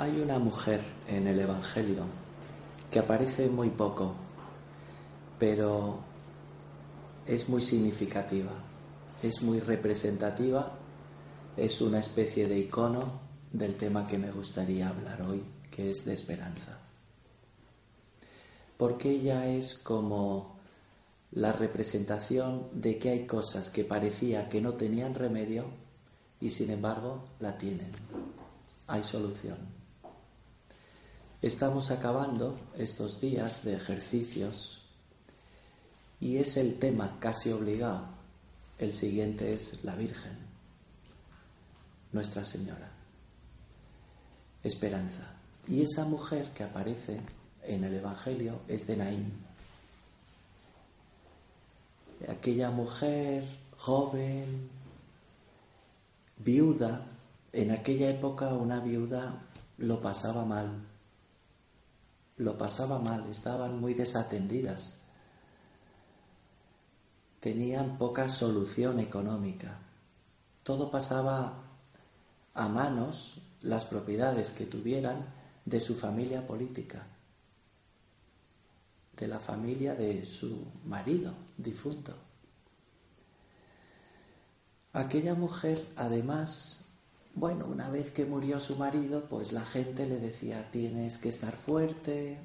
Hay una mujer en el Evangelio que aparece muy poco, pero es muy significativa, es muy representativa, es una especie de icono del tema que me gustaría hablar hoy, que es de esperanza. Porque ella es como la representación de que hay cosas que parecía que no tenían remedio y sin embargo la tienen. Hay solución. Estamos acabando estos días de ejercicios y es el tema casi obligado. El siguiente es la Virgen, Nuestra Señora. Esperanza. Y esa mujer que aparece en el Evangelio es de Naín. Aquella mujer joven, viuda, en aquella época una viuda lo pasaba mal, lo pasaba mal, estaban muy desatendidas, tenían poca solución económica, todo pasaba a manos, las propiedades que tuvieran, de su familia política, de la familia de su marido difunto. Aquella mujer, además, bueno, una vez que murió su marido, pues la gente le decía, tienes que estar fuerte,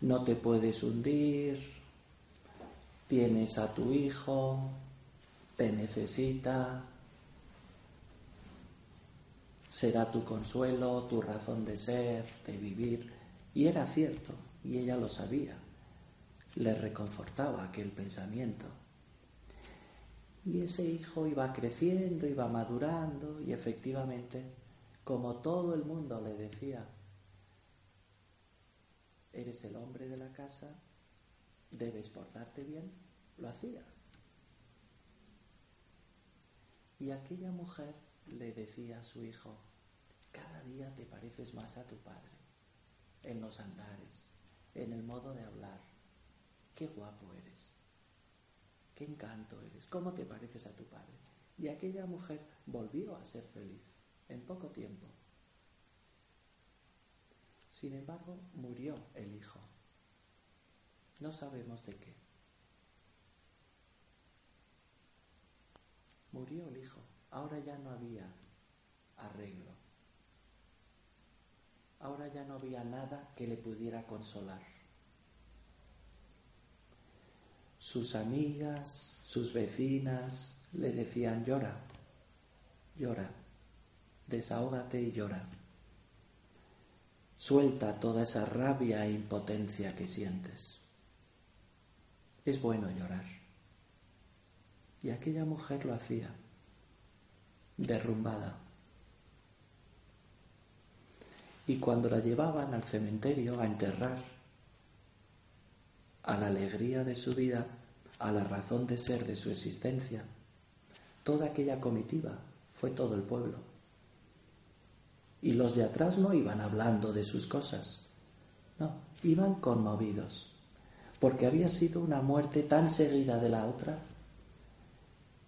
no te puedes hundir, tienes a tu hijo, te necesita, será tu consuelo, tu razón de ser, de vivir. Y era cierto, y ella lo sabía. Le reconfortaba aquel pensamiento. Y ese hijo iba creciendo, iba madurando y efectivamente, como todo el mundo le decía, eres el hombre de la casa, debes portarte bien, lo hacía. Y aquella mujer le decía a su hijo, cada día te pareces más a tu padre, en los andares, en el modo de hablar. Qué guapo eres. Qué encanto eres, cómo te pareces a tu padre. Y aquella mujer volvió a ser feliz en poco tiempo. Sin embargo, murió el hijo. No sabemos de qué. Murió el hijo. Ahora ya no había arreglo. Ahora ya no había nada que le pudiera consolar. Sus amigas, sus vecinas le decían, llora, llora, desahógate y llora. Suelta toda esa rabia e impotencia que sientes. Es bueno llorar. Y aquella mujer lo hacía, derrumbada. Y cuando la llevaban al cementerio a enterrar, a la alegría de su vida, a la razón de ser de su existencia. Toda aquella comitiva fue todo el pueblo. Y los de atrás no iban hablando de sus cosas, no, iban conmovidos, porque había sido una muerte tan seguida de la otra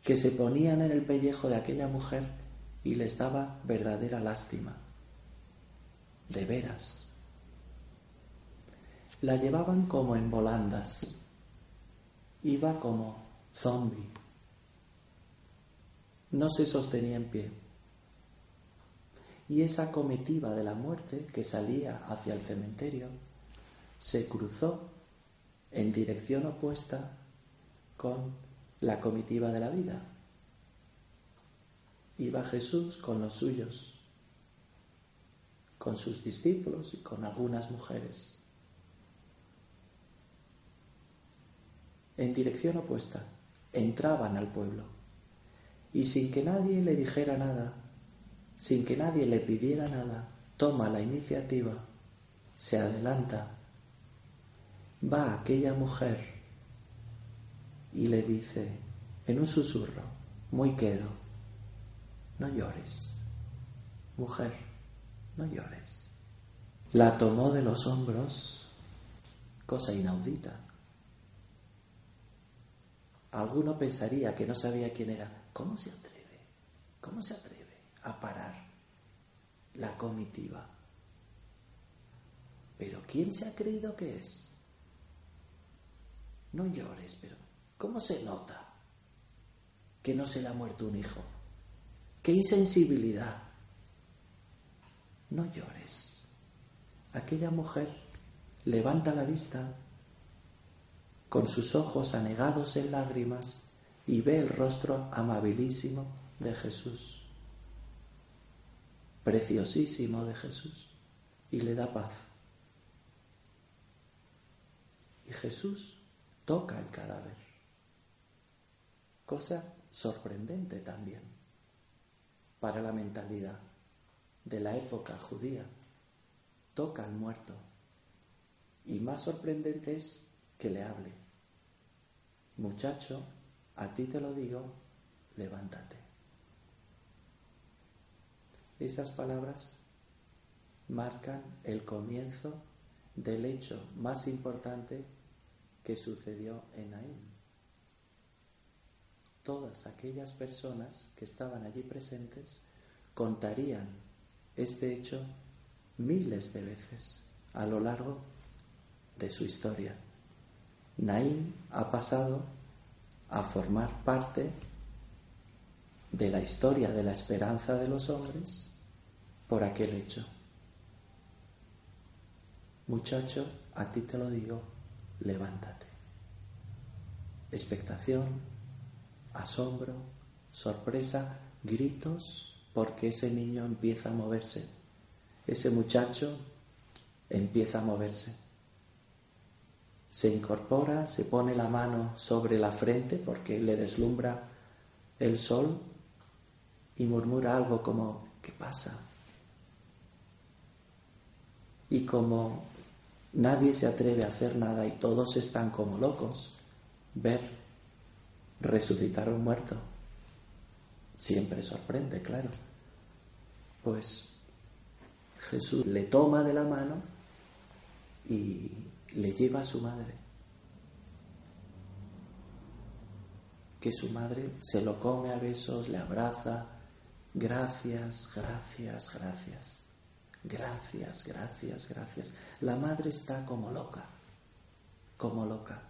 que se ponían en el pellejo de aquella mujer y les daba verdadera lástima. De veras la llevaban como en volandas, iba como zombie, no se sostenía en pie. Y esa comitiva de la muerte que salía hacia el cementerio se cruzó en dirección opuesta con la comitiva de la vida. Iba Jesús con los suyos, con sus discípulos y con algunas mujeres en dirección opuesta, entraban al pueblo. Y sin que nadie le dijera nada, sin que nadie le pidiera nada, toma la iniciativa, se adelanta, va aquella mujer y le dice en un susurro, muy quedo, no llores, mujer, no llores. La tomó de los hombros, cosa inaudita. Alguno pensaría que no sabía quién era. ¿Cómo se atreve? ¿Cómo se atreve a parar la comitiva? Pero ¿quién se ha creído que es? No llores, pero ¿cómo se nota que no se le ha muerto un hijo? ¡Qué insensibilidad! No llores. Aquella mujer levanta la vista con sus ojos anegados en lágrimas y ve el rostro amabilísimo de Jesús, preciosísimo de Jesús, y le da paz. Y Jesús toca el cadáver, cosa sorprendente también para la mentalidad de la época judía. Toca al muerto. Y más sorprendente es que le hable. Muchacho, a ti te lo digo, levántate. Esas palabras marcan el comienzo del hecho más importante que sucedió en Naín. Todas aquellas personas que estaban allí presentes contarían este hecho miles de veces a lo largo de su historia. Naín ha pasado a formar parte de la historia de la esperanza de los hombres por aquel hecho. Muchacho, a ti te lo digo, levántate. Expectación, asombro, sorpresa, gritos, porque ese niño empieza a moverse. Ese muchacho empieza a moverse. Se incorpora, se pone la mano sobre la frente porque le deslumbra el sol y murmura algo como, ¿qué pasa? Y como nadie se atreve a hacer nada y todos están como locos, ver resucitar a un muerto siempre sorprende, claro. Pues Jesús le toma de la mano y le lleva a su madre. Que su madre se lo come a besos, le abraza. Gracias, gracias, gracias. Gracias, gracias, gracias. La madre está como loca, como loca.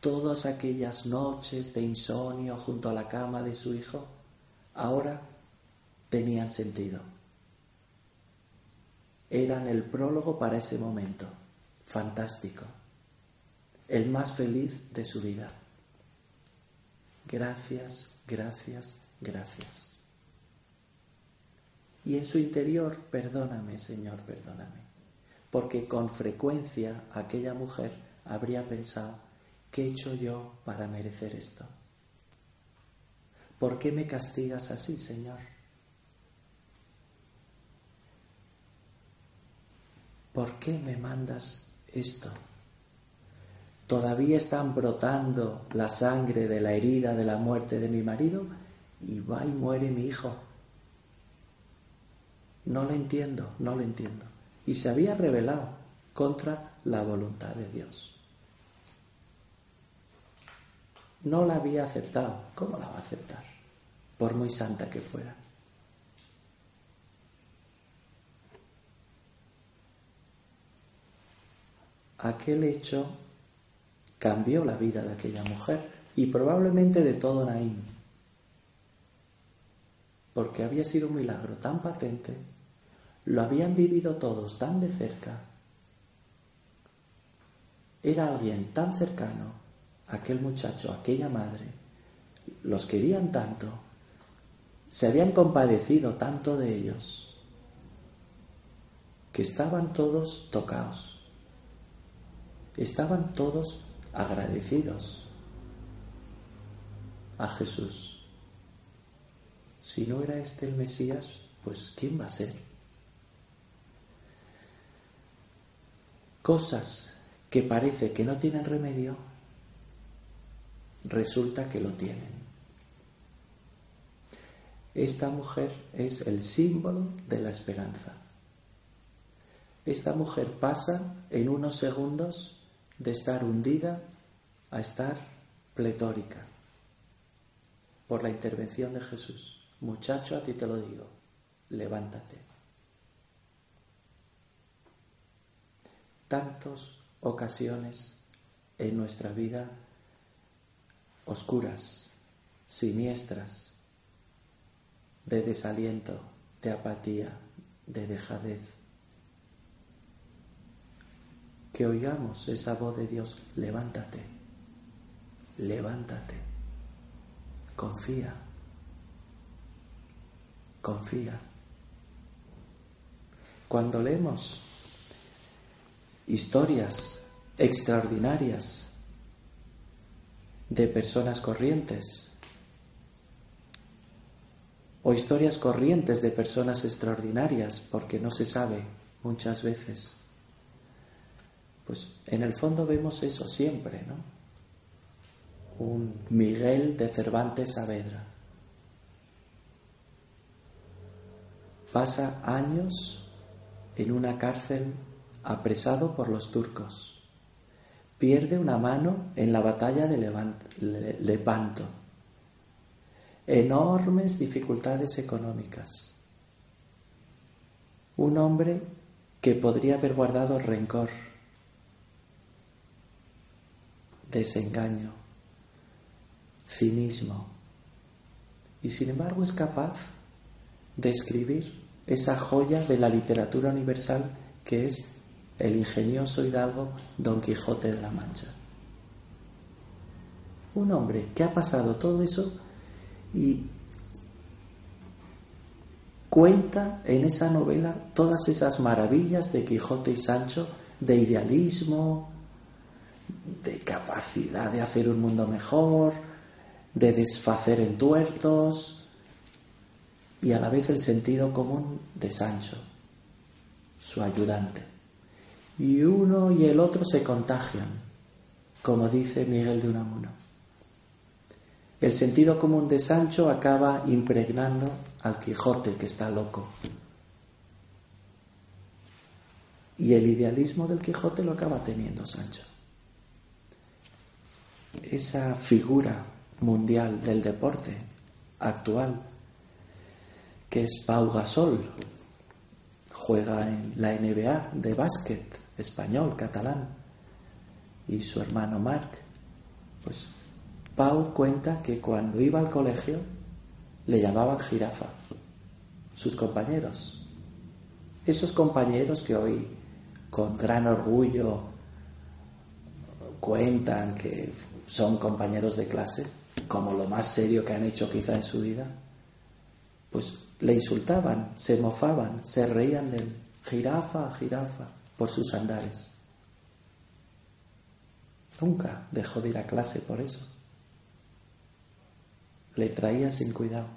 Todas aquellas noches de insomnio junto a la cama de su hijo ahora tenían sentido. Eran el prólogo para ese momento, fantástico, el más feliz de su vida. Gracias, gracias, gracias y en su interior, perdóname, Señor, perdóname. Porque con frecuencia aquella mujer habría pensado, ¿qué he hecho yo para merecer esto? ¿Por qué me castigas así, Señor? ¿Por qué me mandas esto? Todavía están brotando la sangre de la herida de la muerte de mi marido y va y muere mi hijo. No lo entiendo, no lo entiendo. Y se había rebelado contra la voluntad de Dios. No la había aceptado. ¿Cómo la va a aceptar? Por muy santa que fuera. Aquel hecho cambió la vida de aquella mujer y probablemente de todo Naín, porque había sido un milagro tan patente lo habían vivido todos tan de cerca. Era alguien tan cercano, aquel muchacho, aquella madre. Los querían tanto, se habían compadecido tanto de ellos, que estaban todos tocados, estaban todos agradecidos a Jesús. Si no era este el Mesías, pues ¿quién va a ser? Cosas que parece que no tienen remedio, resulta que lo tienen. Esta mujer es el símbolo de la esperanza. Esta mujer pasa en unos segundos de estar hundida a estar pletórica por la intervención de Jesús. Muchacho, a ti te lo digo, levántate. Tantas ocasiones en nuestra vida oscuras, siniestras, de desaliento, de apatía, de dejadez. Que oigamos esa voz de Dios, levántate, levántate, confía, confía. Cuando leemos historias extraordinarias de personas corrientes, o historias corrientes de personas extraordinarias, porque no se sabe muchas veces. Pues en el fondo vemos eso siempre, ¿no? Un Miguel de Cervantes Saavedra. Pasa años en una cárcel apresado por los turcos. Pierde una mano en la batalla de Lepanto enormes dificultades económicas. Un hombre que podría haber guardado rencor, desengaño, cinismo, y sin embargo es capaz de escribir esa joya de la literatura universal que es el ingenioso hidalgo Don Quijote de la Mancha. Un hombre que ha pasado todo eso y cuenta en esa novela todas esas maravillas de Quijote y Sancho, de idealismo, de capacidad de hacer un mundo mejor, de desfacer entuertos y a la vez el sentido común de Sancho, su ayudante. Y uno y el otro se contagian, como dice Miguel de Unamuno. El sentido común de Sancho acaba impregnando al Quijote que está loco. Y el idealismo del Quijote lo acaba teniendo Sancho. Esa figura mundial del deporte actual, que es Pau Gasol, juega en la NBA de básquet español, catalán, y su hermano Marc, pues Pau cuenta que cuando iba al colegio le llamaban jirafa, sus compañeros. Esos compañeros que hoy con gran orgullo cuentan que son compañeros de clase, como lo más serio que han hecho quizá en su vida, pues le insultaban, se mofaban, se reían de él, jirafa, jirafa, por sus andares. Nunca dejó de ir a clase por eso le traía sin cuidado.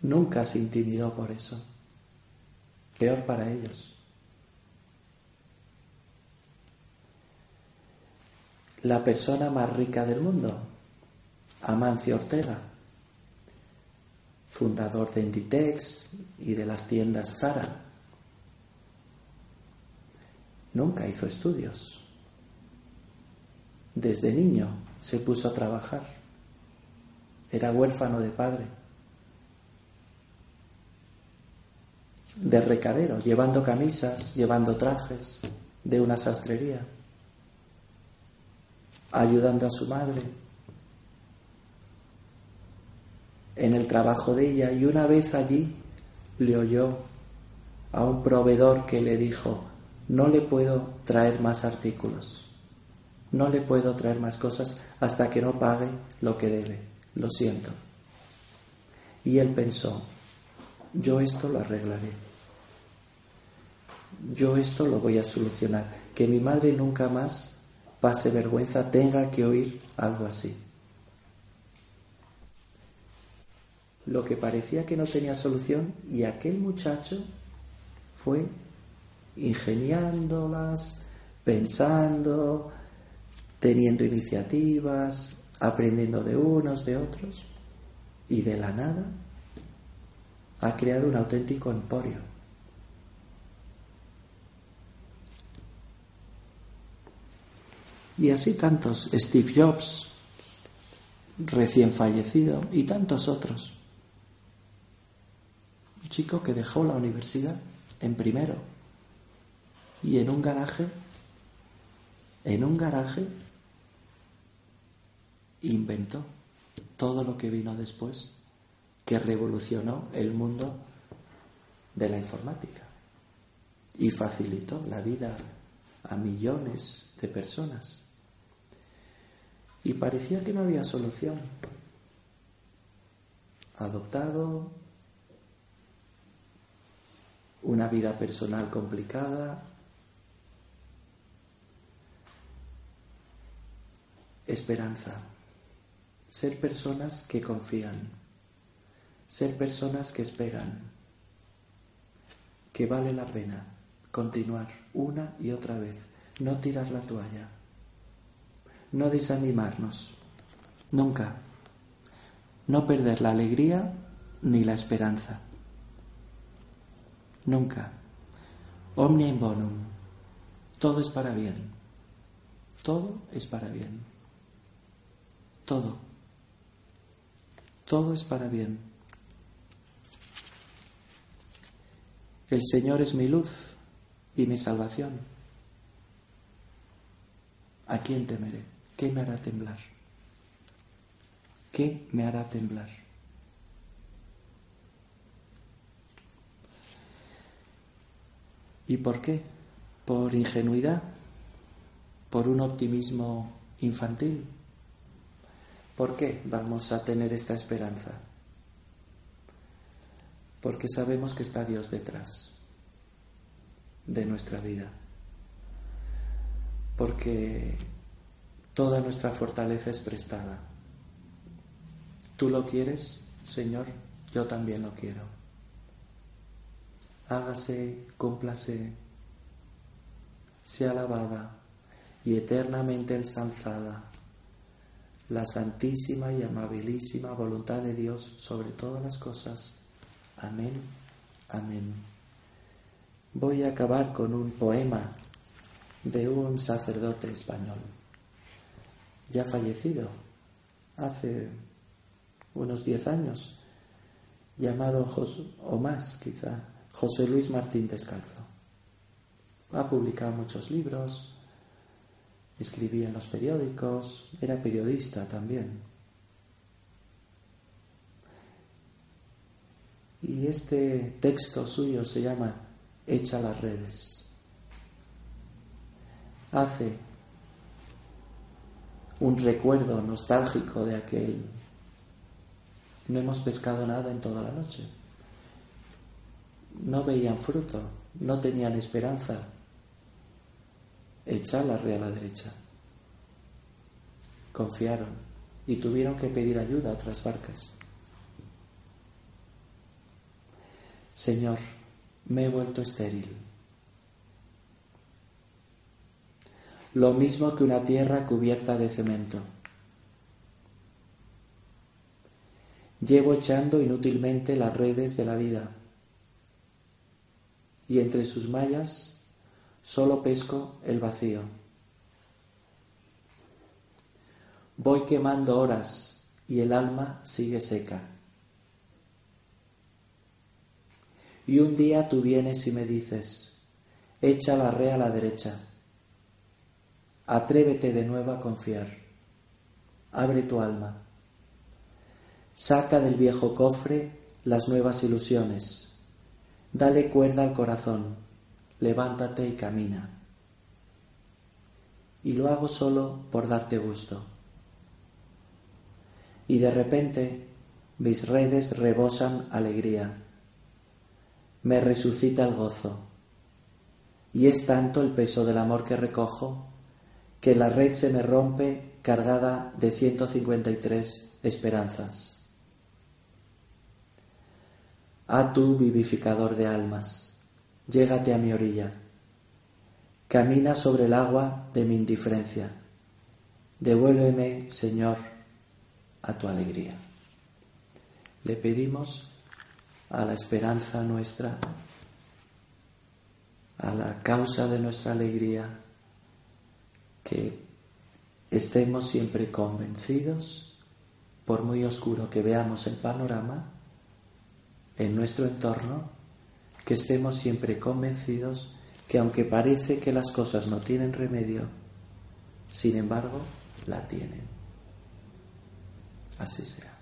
Nunca se intimidó por eso. Peor para ellos. La persona más rica del mundo, Amancio Ortega, fundador de Inditex y de las tiendas Zara, nunca hizo estudios. Desde niño se puso a trabajar. Era huérfano de padre. De recadero, llevando camisas, llevando trajes de una sastrería, ayudando a su madre en el trabajo de ella y una vez allí le oyó a un proveedor que le dijo, no le puedo traer más artículos no le puedo traer más cosas hasta que no pague lo que debe. Lo siento. Y él pensó, yo esto lo arreglaré. yo esto lo voy a solucionar. Que mi madre nunca más pase vergüenza, tenga que oír algo así. Lo que parecía que no tenía solución y aquel muchacho fue ingeniándolas, pensando, teniendo iniciativas, aprendiendo de unos, de otros, y de la nada ha creado un auténtico emporio. Y así tantos, Steve Jobs, recién fallecido, y tantos otros. Un chico que dejó la universidad en primero y en un garaje, en un garaje, inventó todo lo que vino después, que revolucionó el mundo de la informática y facilitó la vida a millones de personas. Y parecía que no había solución. Adoptado, una vida personal complicada, esperanza, ser personas que confían, ser personas que esperan, que vale la pena continuar una y otra vez, no tirar la toalla, no desanimarnos, nunca, no perder la alegría ni la esperanza, nunca. Omnia in bonum, todo es para bien, todo es para bien, todo, todo es para bien. El Señor es mi luz y mi salvación. ¿A quién temeré? ¿Qué me hará temblar? ¿Qué me hará temblar? ¿Y por qué? ¿Por ingenuidad? ¿Por un optimismo infantil? ¿Por qué vamos a tener esta esperanza? Porque sabemos que está Dios detrás de nuestra vida. Porque toda nuestra fortaleza es prestada. Tú lo quieres, Señor, yo también lo quiero. Hágase, cúmplase, sea alabada y eternamente ensalzada la santísima y amabilísima voluntad de Dios sobre todas las cosas. Amén, amén voy a acabar con un poema de un sacerdote español, ya fallecido, hace unos diez años, llamado o más quizá, José Luis Martín Descalzo. Ha publicado muchos libros, escribía en los periódicos, era periodista también. Y este texto suyo se llama echa las redes. Hace un recuerdo nostálgico de aquel. No hemos pescado nada en toda la noche. No veían fruto, no tenían esperanza. Echa la red a la derecha. Confiaron y tuvieron que pedir ayuda a otras barcas. Señor, me he vuelto estéril. Lo mismo que una tierra cubierta de cemento. Llevo echando inútilmente las redes de la vida y entre sus mallas solo pesco el vacío. Voy quemando horas y el alma sigue seca. Y un día tú vienes y me dices, echa la rea a la derecha, atrévete de nuevo a confiar, abre tu alma, saca del viejo cofre las nuevas ilusiones, dale cuerda al corazón, levántate y camina. Y lo hago solo por darte gusto. Y de repente mis redes rebosan alegría me resucita el gozo. y es tanto el peso del amor que recojo que la red se me rompe cargada de 153 esperanzas. Ah tú, vivificador de almas, llégate a mi orilla, camina sobre el agua de mi indiferencia, devuélveme, Señor, a tu alegría. Le pedimos a la esperanza nuestra, a la causa de nuestra alegría, que estemos siempre convencidos, por muy oscuro que veamos el panorama, en nuestro entorno, que estemos siempre convencidos que aunque parece que las cosas no tienen remedio, sin embargo, la tienen. Así sea.